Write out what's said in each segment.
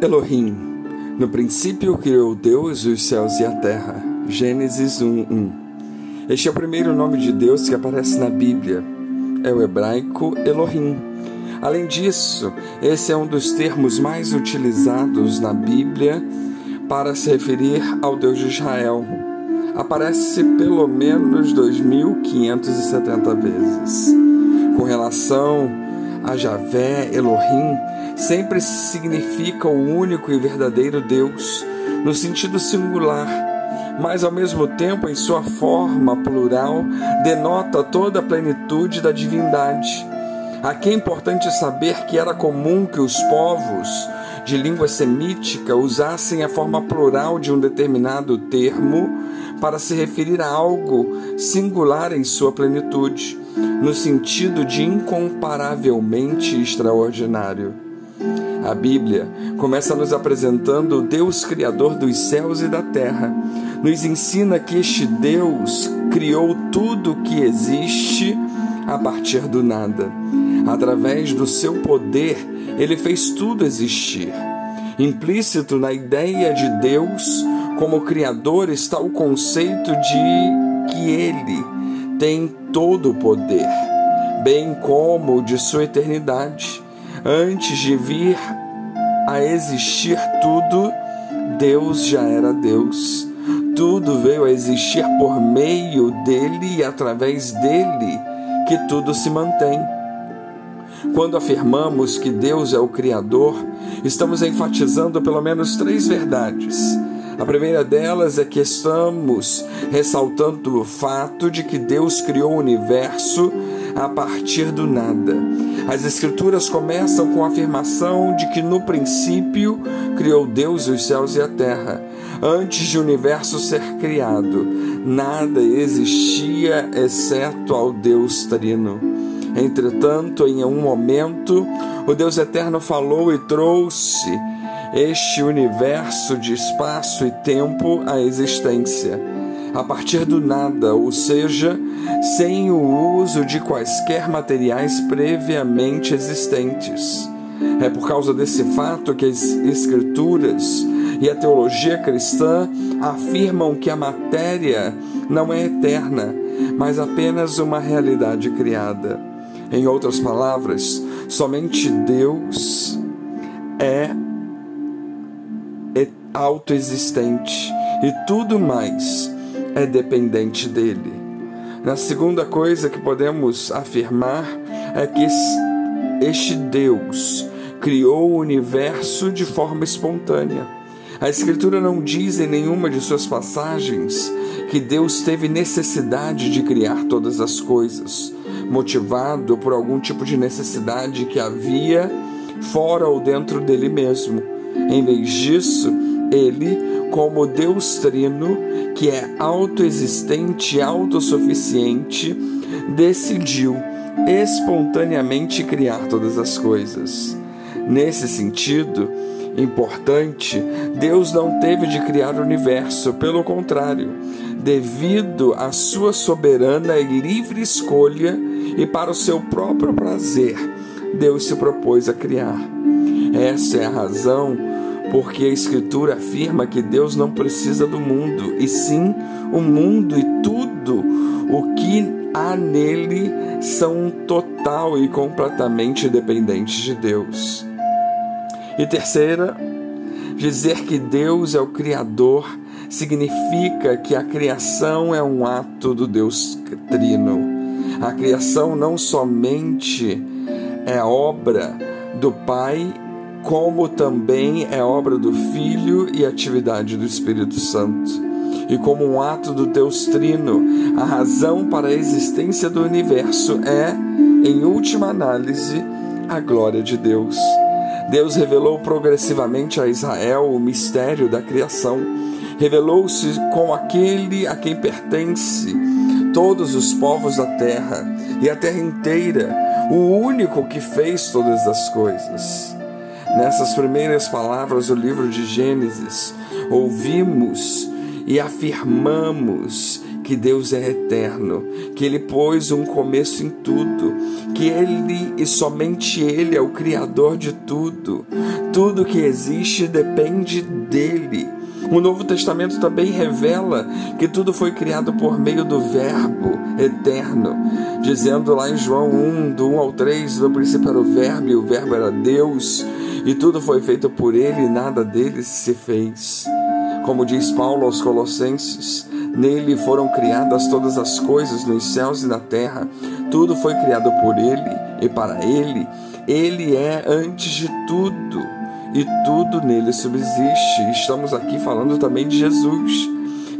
Elohim. No princípio criou Deus os céus e a terra. Gênesis 1:1. Este é o primeiro nome de Deus que aparece na Bíblia. É o hebraico Elohim. Além disso, esse é um dos termos mais utilizados na Bíblia para se referir ao Deus de Israel. Aparece pelo menos 2570 vezes. Com relação a Javé, Elohim, sempre significa o único e verdadeiro Deus, no sentido singular, mas ao mesmo tempo, em sua forma plural, denota toda a plenitude da divindade. Aqui é importante saber que era comum que os povos de língua semítica usassem a forma plural de um determinado termo para se referir a algo singular em sua plenitude, no sentido de incomparavelmente extraordinário. A Bíblia começa nos apresentando o Deus Criador dos céus e da terra. Nos ensina que este Deus criou tudo o que existe a partir do nada. Através do seu poder, ele fez tudo existir. Implícito na ideia de Deus como Criador está o conceito de que ele tem todo o poder, bem como de sua eternidade. Antes de vir a existir tudo, Deus já era Deus. Tudo veio a existir por meio dele e através dele que tudo se mantém. Quando afirmamos que Deus é o Criador, estamos enfatizando pelo menos três verdades. A primeira delas é que estamos ressaltando o fato de que Deus criou o universo a partir do nada. As Escrituras começam com a afirmação de que no princípio criou Deus os céus e a terra. Antes de o universo ser criado, nada existia exceto ao Deus Trino. Entretanto, em um momento, o Deus Eterno falou e trouxe este universo de espaço e tempo à existência a partir do nada, ou seja, sem o uso de quaisquer materiais previamente existentes. É por causa desse fato que as Escrituras e a teologia cristã afirmam que a matéria não é eterna, mas apenas uma realidade criada. Em outras palavras, somente Deus é autoexistente e tudo mais é dependente dele. Na segunda coisa que podemos afirmar é que este Deus criou o universo de forma espontânea. A Escritura não diz em nenhuma de suas passagens que Deus teve necessidade de criar todas as coisas, motivado por algum tipo de necessidade que havia fora ou dentro dele mesmo. Em vez disso, ele, como Deus Trino, que é autoexistente, autossuficiente, decidiu espontaneamente criar todas as coisas. Nesse sentido, importante, Deus não teve de criar o universo, pelo contrário, devido à sua soberana e livre escolha e para o seu próprio prazer, Deus se propôs a criar. Essa é a razão porque a Escritura afirma que Deus não precisa do mundo, e sim o mundo e tudo o que há nele são total e completamente dependentes de Deus. E terceira, dizer que Deus é o Criador significa que a criação é um ato do Deus Trino. A criação não somente é obra do Pai como também é obra do Filho e atividade do Espírito Santo. E como um ato do Deus Trino, a razão para a existência do universo é, em última análise, a glória de Deus. Deus revelou progressivamente a Israel o mistério da criação. Revelou-se com aquele a quem pertence todos os povos da terra e a terra inteira, o único que fez todas as coisas. Nessas primeiras palavras do livro de Gênesis, ouvimos e afirmamos que Deus é eterno, que Ele pôs um começo em tudo, que Ele e somente Ele é o Criador de tudo. Tudo que existe depende dele. O Novo Testamento também revela que tudo foi criado por meio do Verbo eterno, dizendo lá em João 1, do 1 ao 3, no princípio era o Verbo e o Verbo era Deus, e tudo foi feito por ele e nada dele se fez. Como diz Paulo aos Colossenses, nele foram criadas todas as coisas nos céus e na terra, tudo foi criado por ele e para ele. Ele é antes de tudo e tudo nele subsiste. Estamos aqui falando também de Jesus.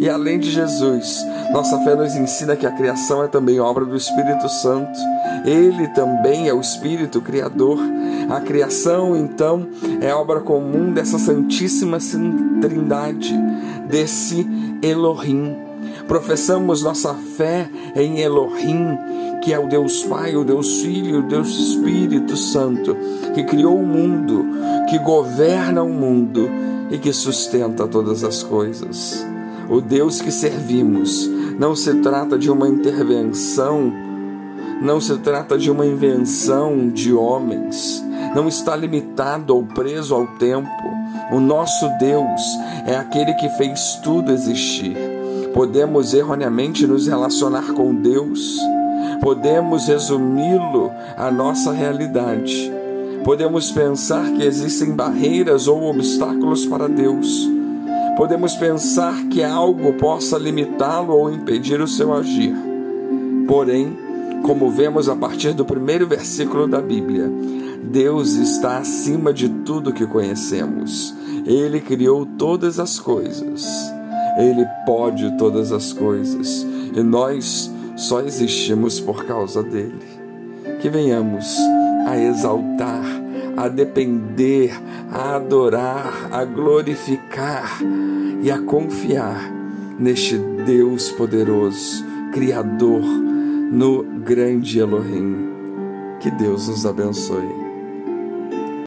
E além de Jesus, nossa fé nos ensina que a criação é também obra do Espírito Santo. Ele também é o Espírito Criador. A criação, então, é obra comum dessa Santíssima Trindade, desse Elohim. Professamos nossa fé em Elohim, que é o Deus Pai, o Deus Filho, o Deus Espírito Santo, que criou o mundo, que governa o mundo e que sustenta todas as coisas. O Deus que servimos não se trata de uma intervenção, não se trata de uma invenção de homens, não está limitado ou preso ao tempo. O nosso Deus é aquele que fez tudo existir. Podemos erroneamente nos relacionar com Deus podemos resumi-lo à nossa realidade. Podemos pensar que existem barreiras ou obstáculos para Deus. Podemos pensar que algo possa limitá-lo ou impedir o seu agir. Porém, como vemos a partir do primeiro versículo da Bíblia, Deus está acima de tudo que conhecemos. Ele criou todas as coisas. Ele pode todas as coisas. E nós só existimos por causa dele. Que venhamos a exaltar, a depender, a adorar, a glorificar e a confiar neste Deus poderoso, Criador, no grande Elohim. Que Deus nos abençoe.